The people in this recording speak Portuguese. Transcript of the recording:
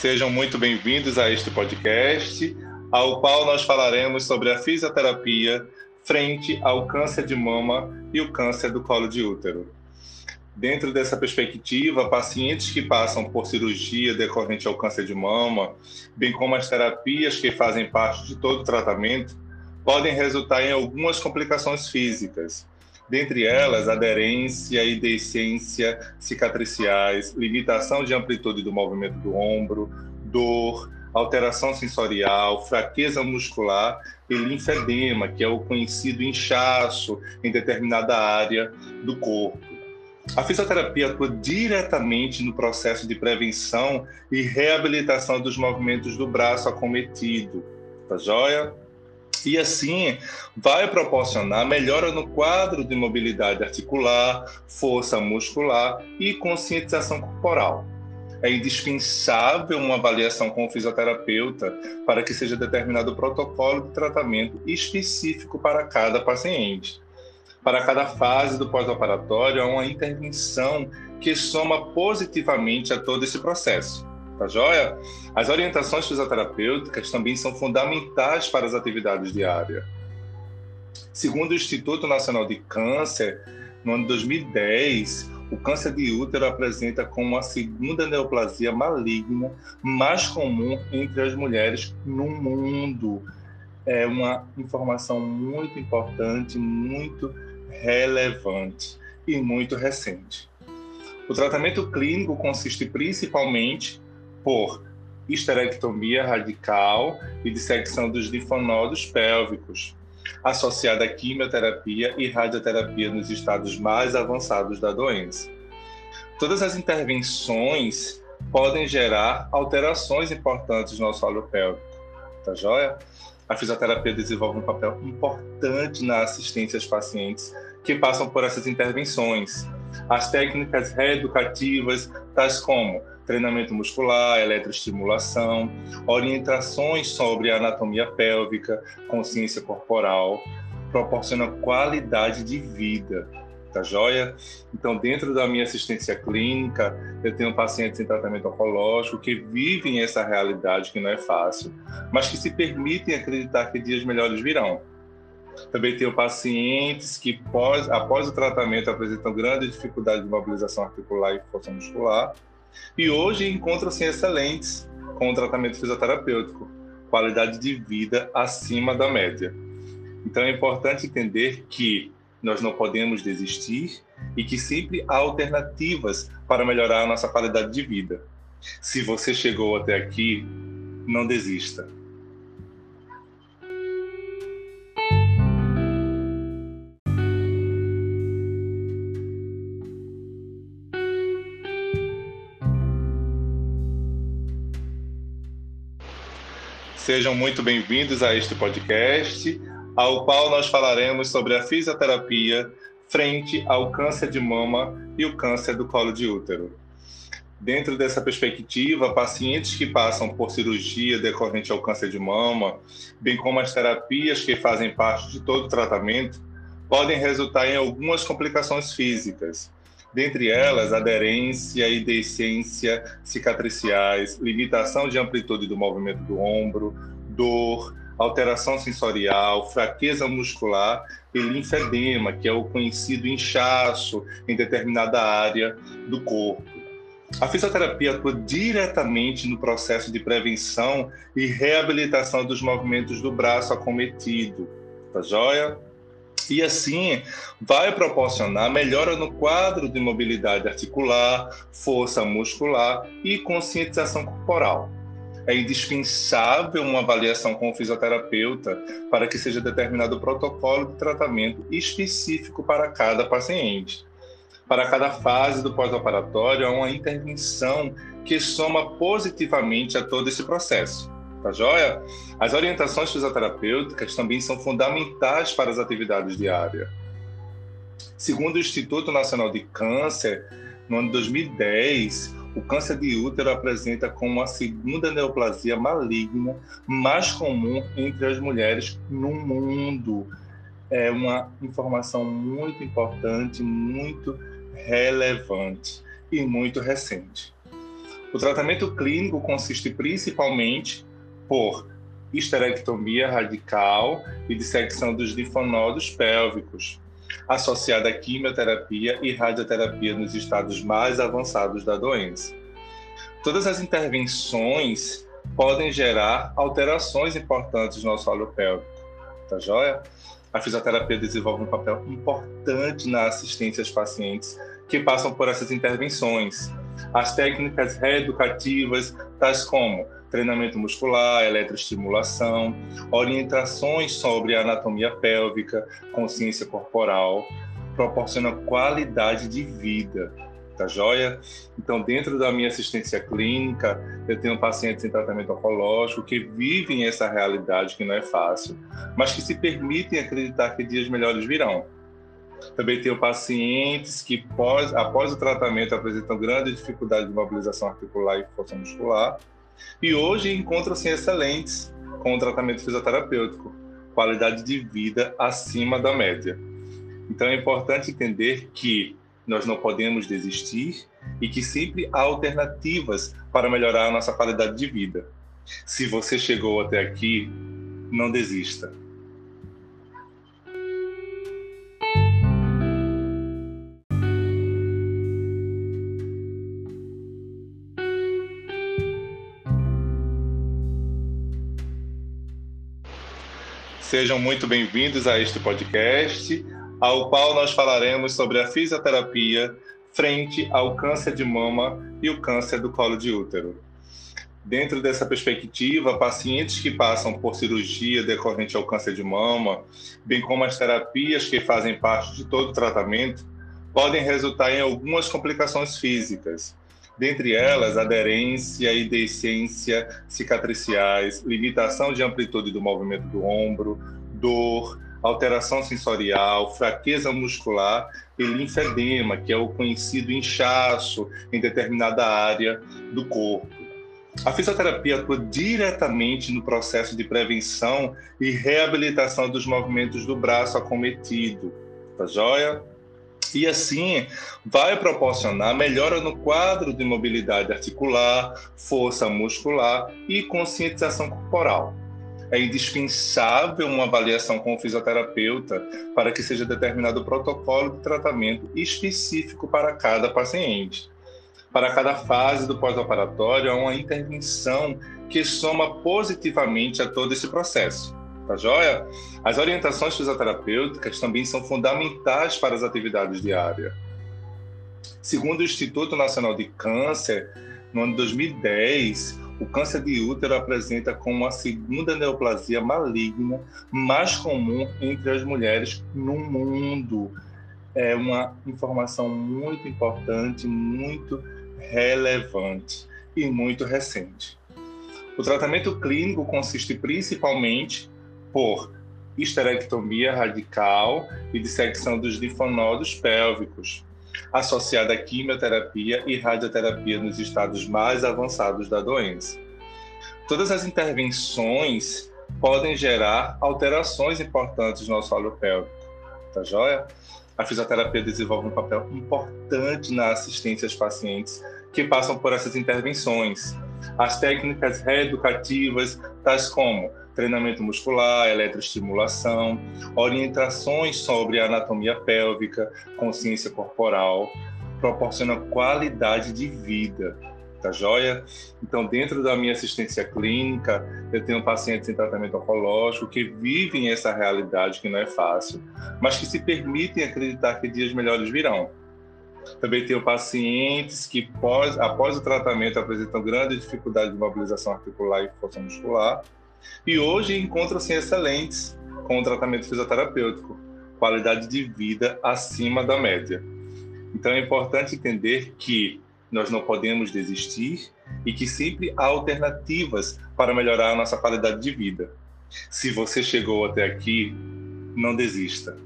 Sejam muito bem-vindos a este podcast, ao qual nós falaremos sobre a fisioterapia frente ao câncer de mama e o câncer do colo de útero. Dentro dessa perspectiva, pacientes que passam por cirurgia decorrente ao câncer de mama, bem como as terapias que fazem parte de todo o tratamento, podem resultar em algumas complicações físicas, dentre elas aderência e decência cicatriciais, limitação de amplitude do movimento do ombro, dor, alteração sensorial, fraqueza muscular e linfedema, que é o conhecido inchaço em determinada área do corpo. A fisioterapia atua diretamente no processo de prevenção e reabilitação dos movimentos do braço acometido. Tá joia? E assim vai proporcionar melhora no quadro de mobilidade articular, força muscular e conscientização corporal. É indispensável uma avaliação com o fisioterapeuta para que seja determinado o protocolo de tratamento específico para cada paciente. Para cada fase do pós-operatório, há uma intervenção que soma positivamente a todo esse processo. Tá joia? As orientações fisioterapêuticas também são fundamentais para as atividades diárias. Segundo o Instituto Nacional de Câncer, no ano de 2010, o câncer de útero apresenta como a segunda neoplasia maligna mais comum entre as mulheres no mundo. É uma informação muito importante, muito relevante e muito recente. O tratamento clínico consiste principalmente por histerectomia radical e dissecção dos linfonodos pélvicos, associada à quimioterapia e radioterapia nos estados mais avançados da doença. Todas as intervenções podem gerar alterações importantes no assoalho pélvico, tá joia? A fisioterapia desenvolve um papel importante na assistência aos pacientes que passam por essas intervenções. As técnicas reeducativas, tais como treinamento muscular, eletroestimulação, orientações sobre anatomia pélvica, consciência corporal, proporciona qualidade de vida, tá joia? Então, dentro da minha assistência clínica, eu tenho pacientes em tratamento oncológico que vivem essa realidade que não é fácil, mas que se permitem acreditar que dias melhores virão. Também tenho pacientes que, pós, após o tratamento, apresentam grande dificuldade de mobilização articular e força muscular, e hoje encontram-se excelentes com o tratamento fisioterapêutico, qualidade de vida acima da média. Então é importante entender que nós não podemos desistir e que sempre há alternativas para melhorar a nossa qualidade de vida. Se você chegou até aqui, não desista. Sejam muito bem-vindos a este podcast, ao qual nós falaremos sobre a fisioterapia frente ao câncer de mama e o câncer do colo de útero. Dentro dessa perspectiva, pacientes que passam por cirurgia decorrente ao câncer de mama, bem como as terapias que fazem parte de todo o tratamento, podem resultar em algumas complicações físicas, dentre elas aderência e decência cicatriciais, limitação de amplitude do movimento do ombro, dor, alteração sensorial, fraqueza muscular e linfedema, que é o conhecido inchaço em determinada área do corpo. A fisioterapia atua diretamente no processo de prevenção e reabilitação dos movimentos do braço acometido, tá joia? E assim vai proporcionar melhora no quadro de mobilidade articular, força muscular e conscientização corporal. É indispensável uma avaliação com o fisioterapeuta para que seja determinado o protocolo de tratamento específico para cada paciente. Para cada fase do pós-operatório, há uma intervenção que soma positivamente a todo esse processo. Tá joia? As orientações fisioterapêuticas também são fundamentais para as atividades diárias. Segundo o Instituto Nacional de Câncer, no ano de 2010, o câncer de útero apresenta como a segunda neoplasia maligna mais comum entre as mulheres no mundo. É uma informação muito importante, muito relevante e muito recente. O tratamento clínico consiste principalmente por histerectomia radical e dissecção dos linfonodos pélvicos, associada a quimioterapia e radioterapia nos estados mais avançados da doença. Todas as intervenções podem gerar alterações importantes no solo pélvico, tá joia? A fisioterapia desenvolve um papel importante na assistência aos pacientes que passam por essas intervenções. As técnicas reeducativas, tais como treinamento muscular, eletroestimulação, orientações sobre anatomia pélvica, consciência corporal, proporcionam qualidade de vida, tá joia? Então, dentro da minha assistência clínica, eu tenho pacientes em tratamento oncológico que vivem essa realidade que não é fácil, mas que se permitem acreditar que dias melhores virão. Também tenho pacientes que, pós, após o tratamento, apresentam grande dificuldade de mobilização articular e força muscular, e hoje encontram-se excelentes com o tratamento fisioterapêutico, qualidade de vida acima da média. Então é importante entender que nós não podemos desistir e que sempre há alternativas para melhorar a nossa qualidade de vida. Se você chegou até aqui, não desista. Sejam muito bem-vindos a este podcast, ao qual nós falaremos sobre a fisioterapia frente ao câncer de mama e o câncer do colo de útero. Dentro dessa perspectiva, pacientes que passam por cirurgia decorrente ao câncer de mama, bem como as terapias que fazem parte de todo o tratamento, podem resultar em algumas complicações físicas, dentre elas aderência e decência cicatriciais, limitação de amplitude do movimento do ombro, dor, alteração sensorial, fraqueza muscular e linfedema, que é o conhecido inchaço em determinada área do corpo. A fisioterapia atua diretamente no processo de prevenção e reabilitação dos movimentos do braço acometido, tá joia? E assim vai proporcionar melhora no quadro de mobilidade articular, força muscular e conscientização corporal. É indispensável uma avaliação com o fisioterapeuta para que seja determinado o protocolo de tratamento específico para cada paciente. Para cada fase do pós-operatório, há uma intervenção que soma positivamente a todo esse processo tá joia? As orientações fisioterapêuticas também são fundamentais para as atividades diárias. Segundo o Instituto Nacional de Câncer, no ano de 2010, o câncer de útero apresenta como a segunda neoplasia maligna mais comum entre as mulheres no mundo. É uma informação muito importante, muito relevante e muito recente. O tratamento clínico consiste principalmente por histerectomia radical e dissecção dos linfonodos pélvicos, associada a quimioterapia e radioterapia nos estados mais avançados da doença. Todas as intervenções podem gerar alterações importantes no solo pélvico, tá joia? A fisioterapia desenvolve um papel importante na assistência aos pacientes que passam por essas intervenções. As técnicas reeducativas, tais como treinamento muscular, eletroestimulação, orientações sobre anatomia pélvica, consciência corporal, proporciona qualidade de vida, tá joia? Então, dentro da minha assistência clínica, eu tenho pacientes em tratamento oncológico que vivem essa realidade que não é fácil, mas que se permitem acreditar que dias melhores virão. Também tenho pacientes que, pós, após o tratamento, apresentam grande dificuldade de mobilização articular e força muscular, e hoje encontram-se excelentes com o tratamento fisioterapêutico, qualidade de vida acima da média. Então é importante entender que nós não podemos desistir e que sempre há alternativas para melhorar a nossa qualidade de vida. Se você chegou até aqui, não desista.